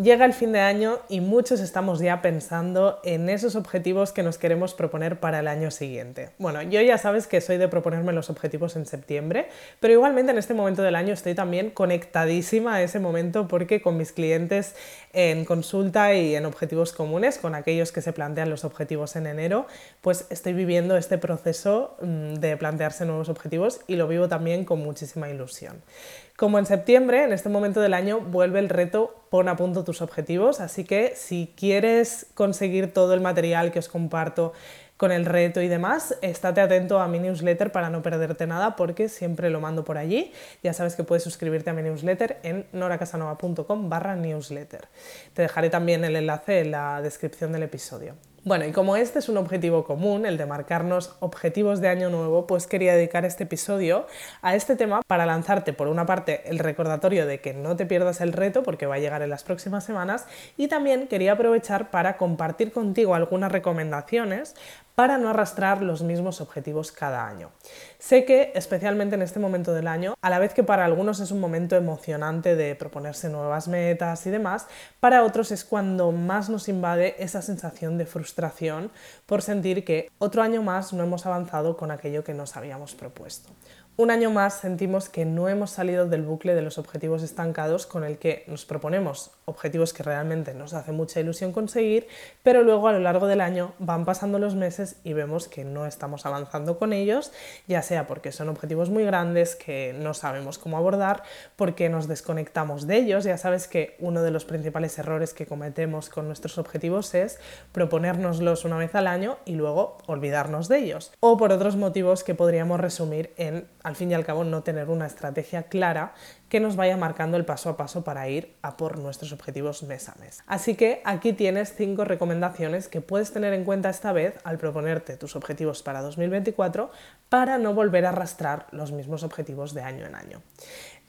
Llega el fin de año y muchos estamos ya pensando en esos objetivos que nos queremos proponer para el año siguiente. Bueno, yo ya sabes que soy de proponerme los objetivos en septiembre, pero igualmente en este momento del año estoy también conectadísima a ese momento porque con mis clientes en consulta y en objetivos comunes, con aquellos que se plantean los objetivos en enero, pues estoy viviendo este proceso mm, de plantearse nuevos objetivos y lo vivo también con muchísima ilusión. Como en septiembre, en este momento del año, vuelve el reto Pon a punto tus objetivos, así que si quieres conseguir todo el material que os comparto con el reto y demás, estate atento a mi newsletter para no perderte nada porque siempre lo mando por allí. Ya sabes que puedes suscribirte a mi newsletter en noracasanova.com barra newsletter. Te dejaré también el enlace en la descripción del episodio. Bueno, y como este es un objetivo común, el de marcarnos objetivos de año nuevo, pues quería dedicar este episodio a este tema para lanzarte, por una parte, el recordatorio de que no te pierdas el reto, porque va a llegar en las próximas semanas, y también quería aprovechar para compartir contigo algunas recomendaciones para no arrastrar los mismos objetivos cada año. Sé que, especialmente en este momento del año, a la vez que para algunos es un momento emocionante de proponerse nuevas metas y demás, para otros es cuando más nos invade esa sensación de frustración por sentir que otro año más no hemos avanzado con aquello que nos habíamos propuesto. Un año más sentimos que no hemos salido del bucle de los objetivos estancados con el que nos proponemos objetivos que realmente nos hace mucha ilusión conseguir, pero luego a lo largo del año van pasando los meses y vemos que no estamos avanzando con ellos, ya sea porque son objetivos muy grandes que no sabemos cómo abordar, porque nos desconectamos de ellos. Ya sabes que uno de los principales errores que cometemos con nuestros objetivos es proponérnoslos una vez al año y luego olvidarnos de ellos. O por otros motivos que podríamos resumir en al fin y al cabo no tener una estrategia clara que nos vaya marcando el paso a paso para ir a por nuestros objetivos mes a mes. Así que aquí tienes cinco recomendaciones que puedes tener en cuenta esta vez al proponerte tus objetivos para 2024 para no volver a arrastrar los mismos objetivos de año en año.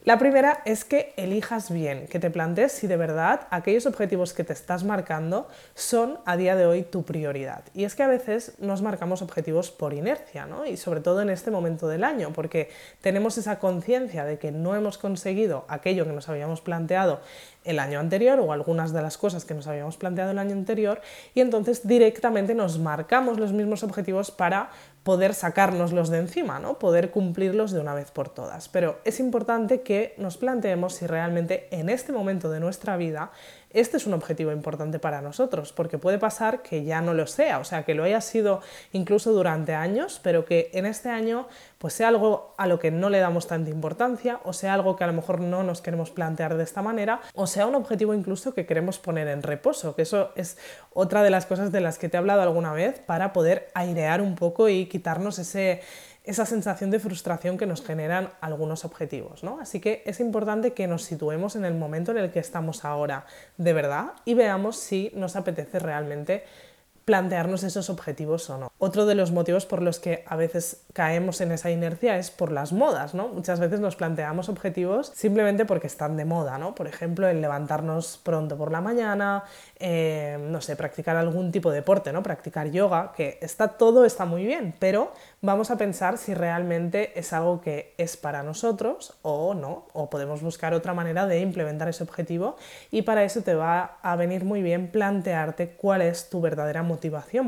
La primera es que elijas bien, que te plantees si de verdad aquellos objetivos que te estás marcando son a día de hoy tu prioridad. Y es que a veces nos marcamos objetivos por inercia, ¿no? Y sobre todo en este momento del año, porque tenemos esa conciencia de que no hemos conseguido aquello que nos habíamos planteado el año anterior o algunas de las cosas que nos habíamos planteado el año anterior y entonces directamente nos marcamos los mismos objetivos para poder sacárnoslos de encima, ¿no? poder cumplirlos de una vez por todas. Pero es importante que nos planteemos si realmente en este momento de nuestra vida este es un objetivo importante para nosotros, porque puede pasar que ya no lo sea, o sea, que lo haya sido incluso durante años, pero que en este año pues sea algo a lo que no le damos tanta importancia, o sea algo que a lo mejor no nos queremos plantear de esta manera, o sea un objetivo incluso que queremos poner en reposo, que eso es otra de las cosas de las que te he hablado alguna vez para poder airear un poco y quitarnos ese esa sensación de frustración que nos generan algunos objetivos. ¿no? Así que es importante que nos situemos en el momento en el que estamos ahora de verdad y veamos si nos apetece realmente plantearnos esos objetivos o no. Otro de los motivos por los que a veces caemos en esa inercia es por las modas, ¿no? Muchas veces nos planteamos objetivos simplemente porque están de moda, ¿no? Por ejemplo, el levantarnos pronto por la mañana, eh, no sé, practicar algún tipo de deporte, ¿no? Practicar yoga, que está todo está muy bien, pero vamos a pensar si realmente es algo que es para nosotros o no, o podemos buscar otra manera de implementar ese objetivo y para eso te va a venir muy bien plantearte cuál es tu verdadera motivación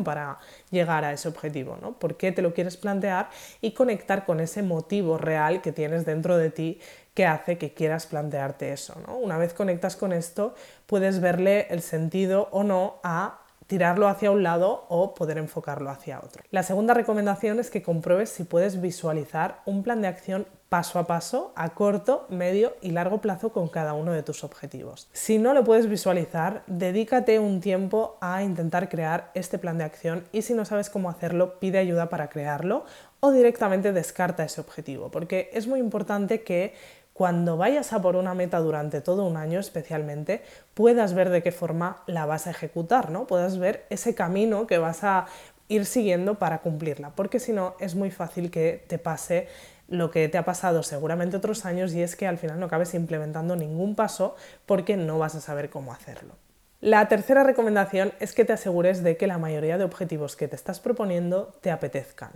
para llegar a ese objetivo, ¿no? ¿Por qué te lo quieres plantear y conectar con ese motivo real que tienes dentro de ti que hace que quieras plantearte eso, ¿no? Una vez conectas con esto, puedes verle el sentido o no a tirarlo hacia un lado o poder enfocarlo hacia otro. La segunda recomendación es que compruebes si puedes visualizar un plan de acción paso a paso, a corto, medio y largo plazo con cada uno de tus objetivos. Si no lo puedes visualizar, dedícate un tiempo a intentar crear este plan de acción y si no sabes cómo hacerlo, pide ayuda para crearlo o directamente descarta ese objetivo, porque es muy importante que cuando vayas a por una meta durante todo un año especialmente, puedas ver de qué forma la vas a ejecutar, ¿no? Puedas ver ese camino que vas a ir siguiendo para cumplirla, porque si no es muy fácil que te pase lo que te ha pasado seguramente otros años y es que al final no acabes implementando ningún paso porque no vas a saber cómo hacerlo. La tercera recomendación es que te asegures de que la mayoría de objetivos que te estás proponiendo te apetezcan.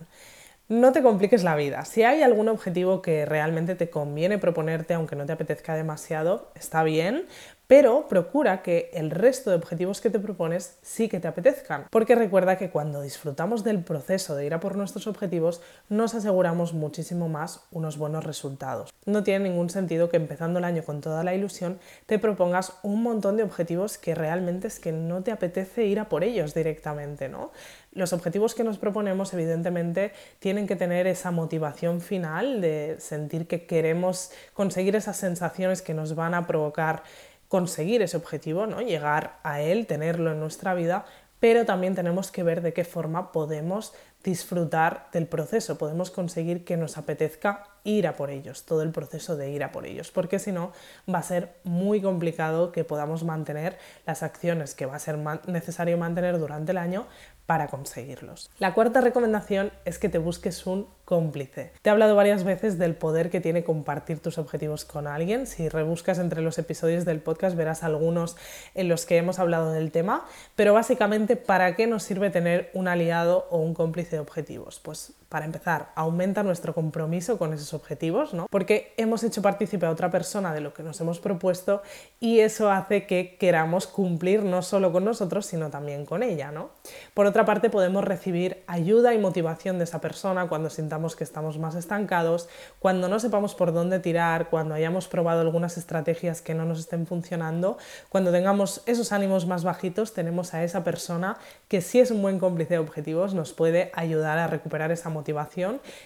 No te compliques la vida. Si hay algún objetivo que realmente te conviene proponerte, aunque no te apetezca demasiado, está bien, pero procura que el resto de objetivos que te propones sí que te apetezcan, porque recuerda que cuando disfrutamos del proceso de ir a por nuestros objetivos, nos aseguramos muchísimo más unos buenos resultados. No tiene ningún sentido que empezando el año con toda la ilusión te propongas un montón de objetivos que realmente es que no te apetece ir a por ellos directamente, ¿no? Los objetivos que nos proponemos evidentemente tienen que tener esa motivación final de sentir que queremos conseguir esas sensaciones que nos van a provocar conseguir ese objetivo, ¿no? llegar a él, tenerlo en nuestra vida, pero también tenemos que ver de qué forma podemos disfrutar del proceso, podemos conseguir que nos apetezca ir a por ellos, todo el proceso de ir a por ellos, porque si no va a ser muy complicado que podamos mantener las acciones que va a ser necesario mantener durante el año para conseguirlos. La cuarta recomendación es que te busques un cómplice. Te he hablado varias veces del poder que tiene compartir tus objetivos con alguien. Si rebuscas entre los episodios del podcast verás algunos en los que hemos hablado del tema, pero básicamente ¿para qué nos sirve tener un aliado o un cómplice de objetivos? Pues para empezar, aumenta nuestro compromiso con esos objetivos, ¿no? Porque hemos hecho partícipe a otra persona de lo que nos hemos propuesto y eso hace que queramos cumplir no solo con nosotros, sino también con ella, ¿no? Por otra parte, podemos recibir ayuda y motivación de esa persona cuando sintamos que estamos más estancados, cuando no sepamos por dónde tirar, cuando hayamos probado algunas estrategias que no nos estén funcionando, cuando tengamos esos ánimos más bajitos, tenemos a esa persona que si es un buen cómplice de objetivos nos puede ayudar a recuperar esa motivación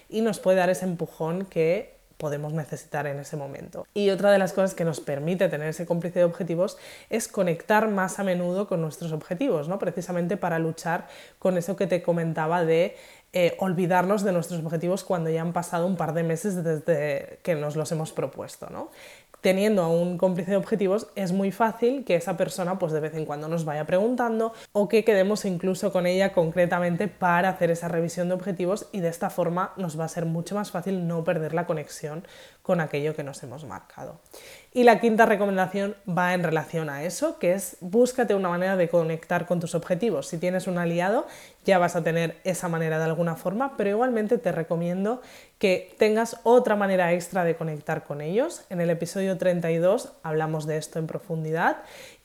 y nos puede dar ese empujón que podemos necesitar en ese momento. Y otra de las cosas que nos permite tener ese cómplice de objetivos es conectar más a menudo con nuestros objetivos, ¿no? precisamente para luchar con eso que te comentaba de eh, olvidarnos de nuestros objetivos cuando ya han pasado un par de meses desde que nos los hemos propuesto. ¿no? Teniendo a un cómplice de objetivos es muy fácil que esa persona pues de vez en cuando nos vaya preguntando o que quedemos incluso con ella concretamente para hacer esa revisión de objetivos y de esta forma nos va a ser mucho más fácil no perder la conexión con aquello que nos hemos marcado. Y la quinta recomendación va en relación a eso, que es búscate una manera de conectar con tus objetivos. Si tienes un aliado, ya vas a tener esa manera de alguna forma, pero igualmente te recomiendo que tengas otra manera extra de conectar con ellos. En el episodio 32 hablamos de esto en profundidad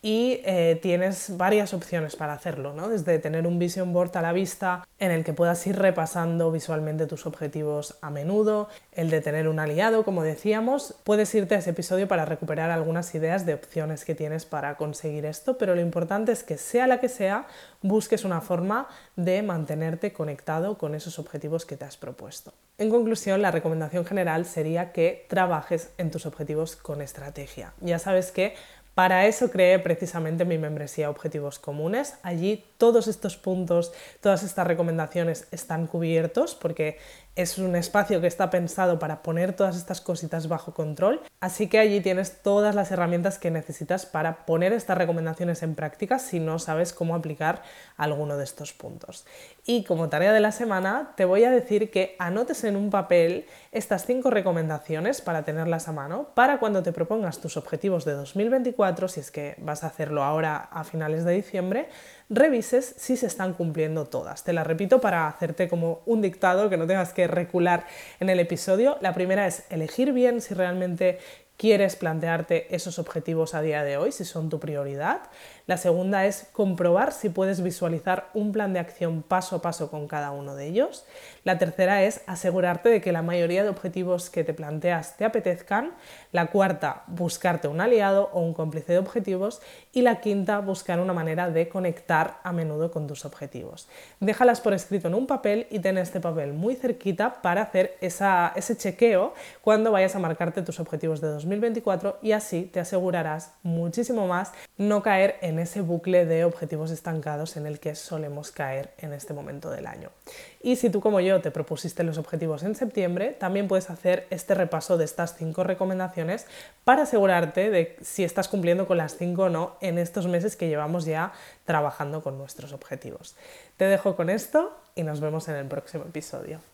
y eh, tienes varias opciones para hacerlo, ¿no? desde tener un vision board a la vista en el que puedas ir repasando visualmente tus objetivos a menudo, el de tener un aliado, como decíamos, puedes irte a ese episodio para recuperar algunas ideas de opciones que tienes para conseguir esto, pero lo importante es que sea la que sea, busques una forma de mantenerte conectado con esos objetivos que te has propuesto. En conclusión, la recomendación general sería que trabajes en tus objetivos con estrategia. Ya sabes que para eso creé precisamente mi membresía Objetivos Comunes. Allí todos estos puntos, todas estas recomendaciones están cubiertos porque es un espacio que está pensado para poner todas estas cositas bajo control, así que allí tienes todas las herramientas que necesitas para poner estas recomendaciones en práctica si no sabes cómo aplicar alguno de estos puntos. Y como tarea de la semana, te voy a decir que anotes en un papel estas cinco recomendaciones para tenerlas a mano para cuando te propongas tus objetivos de 2024, si es que vas a hacerlo ahora a finales de diciembre, revises si se están cumpliendo todas. Te las repito para hacerte como un dictado que no tengas que recular en el episodio. La primera es elegir bien si realmente quieres plantearte esos objetivos a día de hoy, si son tu prioridad. La segunda es comprobar si puedes visualizar un plan de acción paso a paso con cada uno de ellos. La tercera es asegurarte de que la mayoría de objetivos que te planteas te apetezcan. La cuarta, buscarte un aliado o un cómplice de objetivos. Y la quinta, buscar una manera de conectar a menudo con tus objetivos. Déjalas por escrito en un papel y ten este papel muy cerquita para hacer ese chequeo cuando vayas a marcarte tus objetivos de 2024 y así te asegurarás muchísimo más no caer en ese bucle de objetivos estancados en el que solemos caer en este momento del año. Y si tú como yo te propusiste los objetivos en septiembre, también puedes hacer este repaso de estas cinco recomendaciones para asegurarte de si estás cumpliendo con las cinco o no en estos meses que llevamos ya trabajando con nuestros objetivos. Te dejo con esto y nos vemos en el próximo episodio.